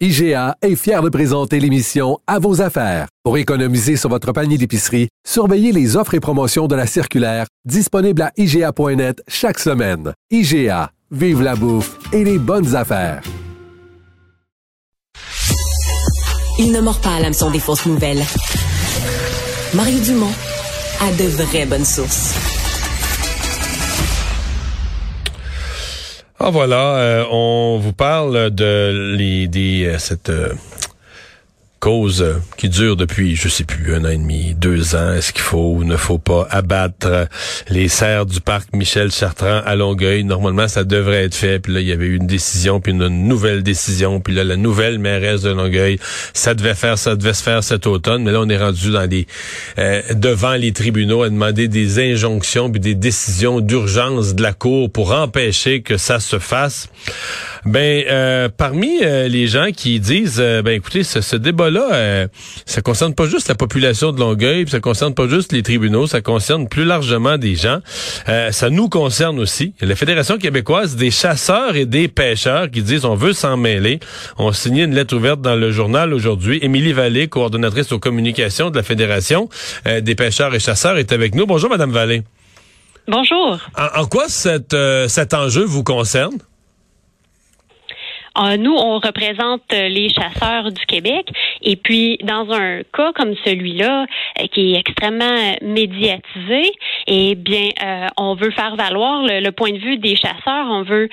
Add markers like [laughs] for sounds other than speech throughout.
IGA est fier de présenter l'émission À vos affaires. Pour économiser sur votre panier d'épicerie, surveillez les offres et promotions de la circulaire disponible à IGA.net chaque semaine. IGA, vive la bouffe et les bonnes affaires. Il ne mord pas à l'hameçon des fausses nouvelles. Mario Dumont a de vraies bonnes sources. Ah voilà, euh, on vous parle de les, des, euh, cette euh, cause euh, qui dure depuis, je sais plus, un an et demi, deux ans. Est-ce qu'il faut ou ne faut pas abattre les serres du parc Michel Chartrand à Longueuil? Normalement, ça devrait être fait. Puis là, il y avait eu une décision, puis une nouvelle décision. Puis là, la nouvelle mairesse de Longueuil, ça devait faire, ça devait se faire cet automne. Mais là, on est rendu dans les euh, devant les tribunaux à demander des injonctions puis des décisions d'urgence de la Cour pour empêcher que ça se fasse. Ben, euh, parmi les gens qui disent, ben écoutez, ce, ce débat-là, euh, ça concerne pas juste la population de Longueuil, ça concerne pas juste les tribunaux, ça concerne plus largement des gens. Euh, ça nous concerne aussi. La Fédération québécoise des chasseurs et des pêcheurs qui disent on veut s'en mêler. On signé une lettre ouverte dans le journal aujourd'hui. Émilie Vallée, coordonnatrice aux communications de la Fédération euh, des pêcheurs et chasseurs, est avec nous. Bonjour, Madame Vallée. Bonjour. En, en quoi cet, cet enjeu vous concerne? Nous, on représente les chasseurs du Québec. Et puis, dans un cas comme celui-là, euh, qui est extrêmement médiatisé, eh bien, on veut faire valoir le, point de vue des chasseurs. On veut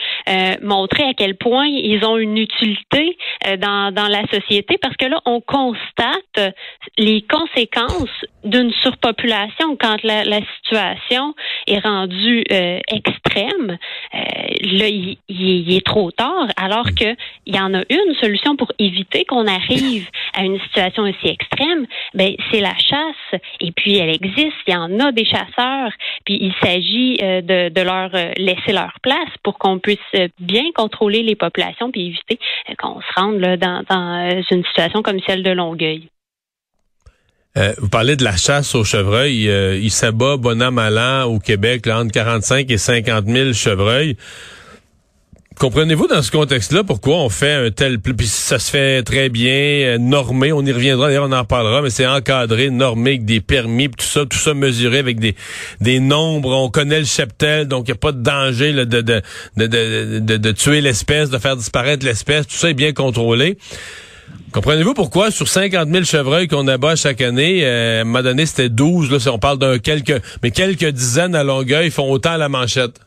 montrer à quel point ils ont une utilité dans, dans la société parce que là, on constate les conséquences d'une surpopulation quand la, la, situation est rendue extrême. là, il, il, est trop tard, alors que il y en a une solution pour éviter qu'on arrive [laughs] à une situation aussi extrême, ben c'est la chasse. Et puis elle existe, il y en a des chasseurs, puis il s'agit euh, de, leur euh, laisser leur place pour qu'on puisse bien contrôler les populations puis éviter euh, qu'on se rende là, dans, une situation comme celle de Longueuil. vous parlez de la chasse aux chevreuils. il s'abat bon an, mal an au Québec là, entre 45 et 50 000 chevreuils. Comprenez-vous dans ce contexte-là pourquoi on fait un tel puis ça se fait très bien euh, normé, on y reviendra d'ailleurs on en parlera mais c'est encadré, normé avec des permis, tout ça tout ça mesuré avec des des nombres, on connaît le cheptel donc il y a pas de danger de, de, de, de, de tuer l'espèce, de faire disparaître l'espèce, tout ça est bien contrôlé. Comprenez-vous pourquoi sur 50 000 chevreuils qu'on abat chaque année, euh, à donné c'était 12, là, si on parle d'un quelques, mais quelques dizaines à Longueuil font autant à la manchette?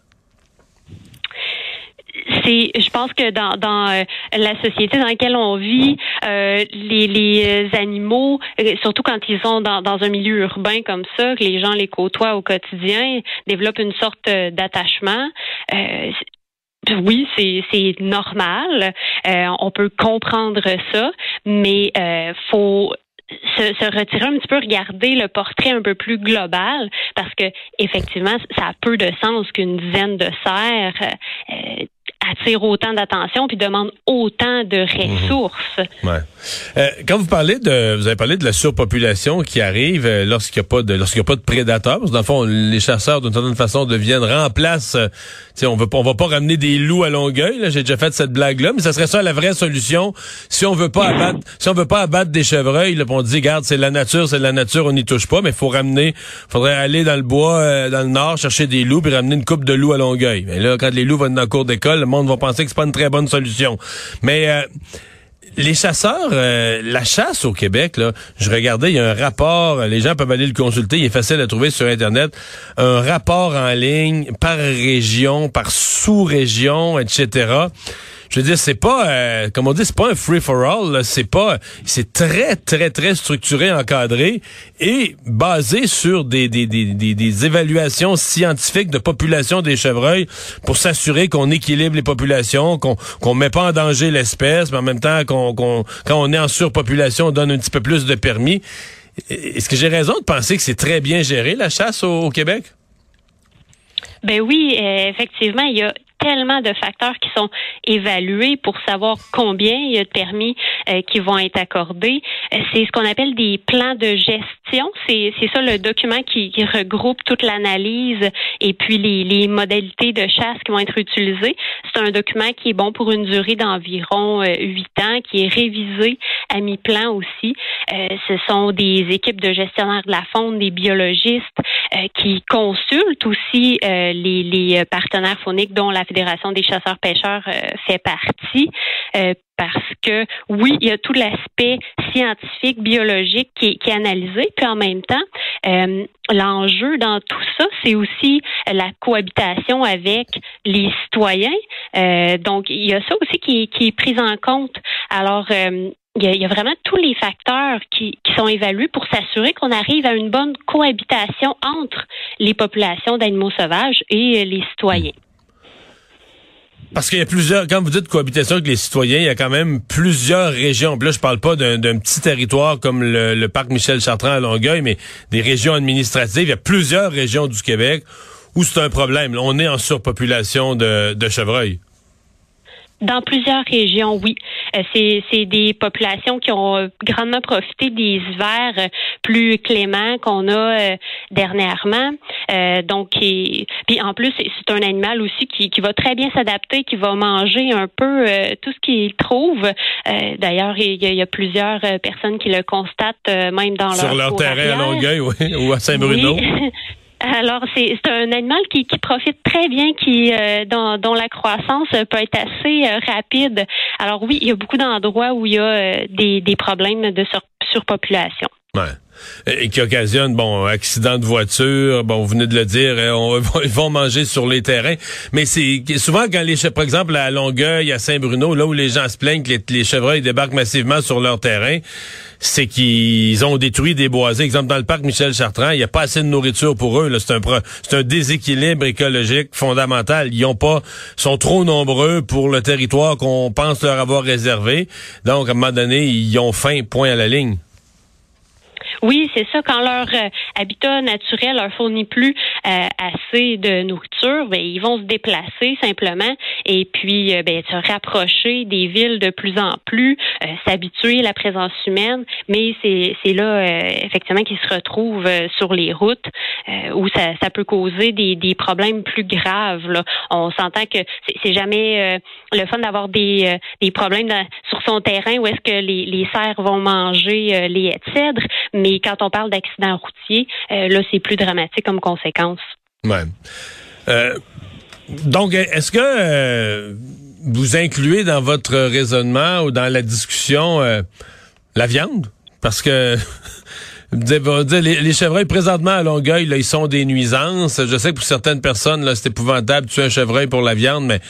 C'est, je pense que dans, dans euh, la société dans laquelle on vit, euh, les, les animaux, euh, surtout quand ils sont dans, dans un milieu urbain comme ça, que les gens les côtoient au quotidien, développent une sorte d'attachement. oui, c'est, normal. on peut comprendre ça, mais euh, faut se, se, retirer un petit peu, regarder le portrait un peu plus global, parce que effectivement, ça a peu de sens qu'une dizaine de serres euh, attire autant d'attention puis demande autant de mhm. ressources. Ouais. Euh, quand vous parlez de, vous avez parlé de la surpopulation qui arrive euh, lorsqu'il n'y a pas de, lorsqu'il y a pas de prédateurs, parce que dans le fond, les chasseurs d'une certaine façon deviennent remplacent. Euh, on veut, on va pas ramener des loups à Longueuil. J'ai déjà fait cette blague-là, mais ça serait ça la vraie solution si on veut pas abattre, si on veut pas abattre des chevreuils. Là, on dit, garde, c'est la nature, c'est la nature, on n'y touche pas, mais faut ramener, faudrait aller dans le bois, euh, dans le nord, chercher des loups puis ramener une coupe de loups à Longueuil. Mais là, quand les loups vont dans la cour d'école, le monde va penser que c'est pas une très bonne solution. Mais euh, les chasseurs, euh, la chasse au Québec, là, je regardais, il y a un rapport, les gens peuvent aller le consulter, il est facile à trouver sur Internet, un rapport en ligne par région, par sous-région, etc. je veux dire, c'est pas, euh, comme on dit, c'est pas un free for all. C'est pas, c'est très, très, très structuré, encadré et basé sur des des, des, des, des évaluations scientifiques de population des chevreuils pour s'assurer qu'on équilibre les populations, qu'on qu'on met pas en danger l'espèce, mais en même temps qu'on qu'on quand on est en surpopulation, on donne un petit peu plus de permis. Est-ce que j'ai raison de penser que c'est très bien géré la chasse au, Québec? Ben oui, euh, effectivement, il y a tellement de facteurs qui sont évalués pour savoir combien il y a de permis euh, qui vont être accordés. Euh, c'est ce qu'on appelle des plans de gestion. C'est, ça le document qui, regroupe toute l'analyse et puis les, modalités de chasse qui vont être utilisées. C'est un document qui est bon pour une durée d'environ euh, huit ans, qui est révisé à mi-plan aussi. ce sont des équipes de gestionnaires de la faune, des biologistes qui consultent aussi les, les partenaires fauniques dont la Fédération des chasseurs-pêcheurs euh, fait partie. Euh, parce que oui, il y a tout l'aspect scientifique, biologique qui, est analysé, puis en même temps, euh, l'enjeu dans tout ça, c'est aussi la cohabitation avec les citoyens. donc, il y a ça aussi qui, qui est pris en compte. Alors, il y, a, vraiment tous les facteurs qui, qui sont évalués pour s'assurer qu'on arrive à une bonne cohabitation entre les populations d'animaux sauvages et les citoyens. Parce qu'il y a plusieurs, quand vous dites cohabitation avec les citoyens, il y a quand même plusieurs régions. là, je parle pas d'un petit territoire comme le, parc Michel Chartrand à Longueuil, mais des régions administratives. Il y a plusieurs régions du Québec où c'est un problème. on est en surpopulation de, de chevreuils. Dans plusieurs régions, oui. Euh, c'est des populations qui ont euh, grandement profité des hivers plus cléments qu'on a euh, dernièrement. donc, puis en plus, c'est un animal aussi qui, qui va très bien s'adapter, qui va manger un peu tout ce qu'il trouve. D'ailleurs, il, y, a plusieurs personnes qui le constatent même dans leur sur leur terrain à Longueuil, oui, ou à Saint-Bruno. [laughs] Alors, c'est un animal qui, qui, profite très bien, qui euh, dont, dont, la croissance peut être assez euh, rapide. Alors oui, il y a beaucoup d'endroits où il y a euh, des, problèmes de surpopulation. Et qui occasionne, bon, accident de voiture, bon, vous venez de le dire, hein, on, [laughs] ils vont manger sur les terrains. Mais c'est souvent quand les, par exemple, à Longueuil, à Saint-Bruno, là où les gens se plaignent que les, chevreuils débarquent massivement sur leur terrain, c'est qu'ils ont détruit des boisés. Exemple, dans le parc Michel Chartrand, il n'y a pas assez de nourriture pour eux. C'est un, c'est un déséquilibre écologique fondamental. Ils ont pas, sont trop nombreux pour le territoire qu'on pense leur avoir réservé. Donc, à un moment donné, ils ont faim, point à la ligne. Oui, c'est ça. Quand leur euh, habitat naturel leur fournit plus euh, assez de nourriture, ben, ils vont se déplacer simplement et puis euh, ben, se rapprocher des villes de plus en plus, s'habituer à la présence humaine. Mais c'est là effectivement qu'ils se retrouvent sur les routes où ça, ça, peut causer des, des problèmes plus graves. Là. On s'entend que c'est jamais le fun d'avoir des, des problèmes sur son terrain où est-ce que les, les cerfs vont manger les haies de cèdre, mais quand on parle d'accident routier, euh, là, c'est plus dramatique comme conséquence. Ouais. Euh, donc, est-ce que euh, vous incluez dans votre raisonnement ou dans la discussion la viande? Parce que [laughs] les, chevreuils présentement à Longueuil, ils sont des nuisances. Je sais que pour certaines personnes, c'est épouvantable de tuer un chevreuil pour la viande, mais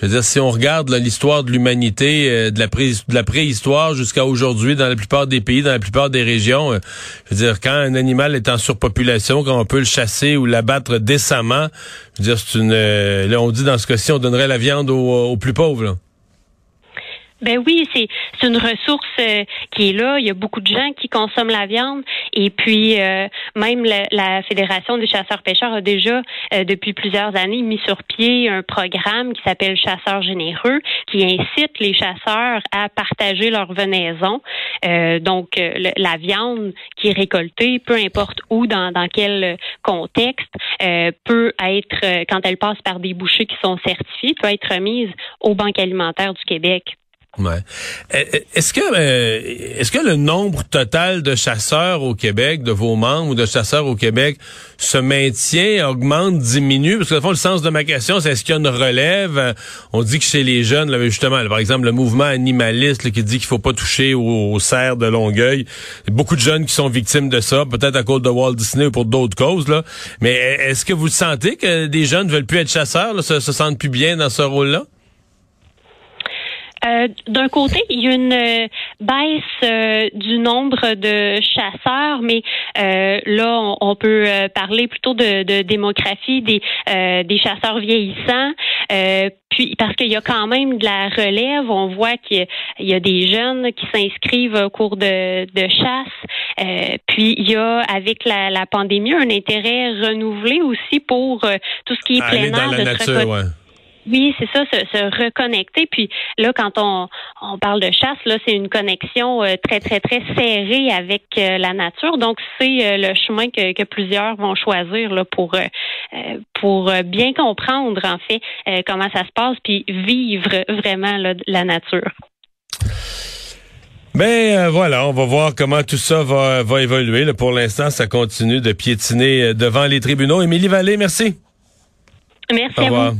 je veux dire, si on regarde l'histoire de l'humanité, euh, de la préhistoire jusqu'à aujourd'hui, dans la plupart des pays, dans la plupart des régions, euh, je veux dire, quand un animal est en surpopulation, quand on peut le chasser ou l'abattre décemment, je veux dire, c'est une, euh, là, on dit dans ce cas-ci, on donnerait la viande aux, plus pauvres. Ben oui, c'est c'est une ressource euh, qui est là. Il y a beaucoup de gens qui consomment la viande et puis euh, même la, Fédération des chasseurs-pêcheurs a déjà euh, depuis plusieurs années mis sur pied un programme qui s'appelle Chasseurs généreux qui incite les chasseurs à partager leur venaison. donc la viande qui est récoltée, peu importe où, dans, dans quel contexte, peut être quand elle passe par des bouchers qui sont certifiés, peut être remise aux banques alimentaires du Québec. Ouais. Eh, eh, est-ce que euh, est-ce que le nombre total de chasseurs au Québec, de vos membres ou de chasseurs au Québec, se maintient, augmente, diminue? Parce que le fond, le sens de ma question, c'est est-ce qu'il y a une relève? On dit que chez les jeunes, là, justement, par exemple, le mouvement animaliste qui dit qu'il faut pas toucher aux, cerfs de Longueuil. Il beaucoup de jeunes qui sont victimes de ça, peut-être à cause de Walt Disney ou pour d'autres causes. Là. Mais est-ce que vous sentez que des jeunes veulent plus être chasseurs, se sentent plus bien dans ce rôle-là? Euh, d'un côté, il y a une euh, baisse euh, du nombre de chasseurs, mais là, on, peut parler plutôt de, démographie des, des chasseurs vieillissants. puis parce qu'il y a quand même de la relève, on voit qu'il y, a des jeunes qui s'inscrivent au cours de, de chasse. puis il y a avec la, la, pandémie un intérêt renouvelé aussi pour tout ce qui est plein air, de nature, oui, c'est ça, se, reconnecter. Puis là, quand on, on parle de chasse, là, c'est une connexion euh, très, très, très serrée avec euh, la nature. Donc, c'est euh, le chemin que, que, plusieurs vont choisir là, pour, pour bien comprendre, en fait, comment ça se passe, puis vivre vraiment la nature. Ben voilà, on va voir comment tout ça va, va évoluer. pour l'instant, ça continue de piétiner devant les tribunaux. Émilie Vallée, merci. Merci à vous.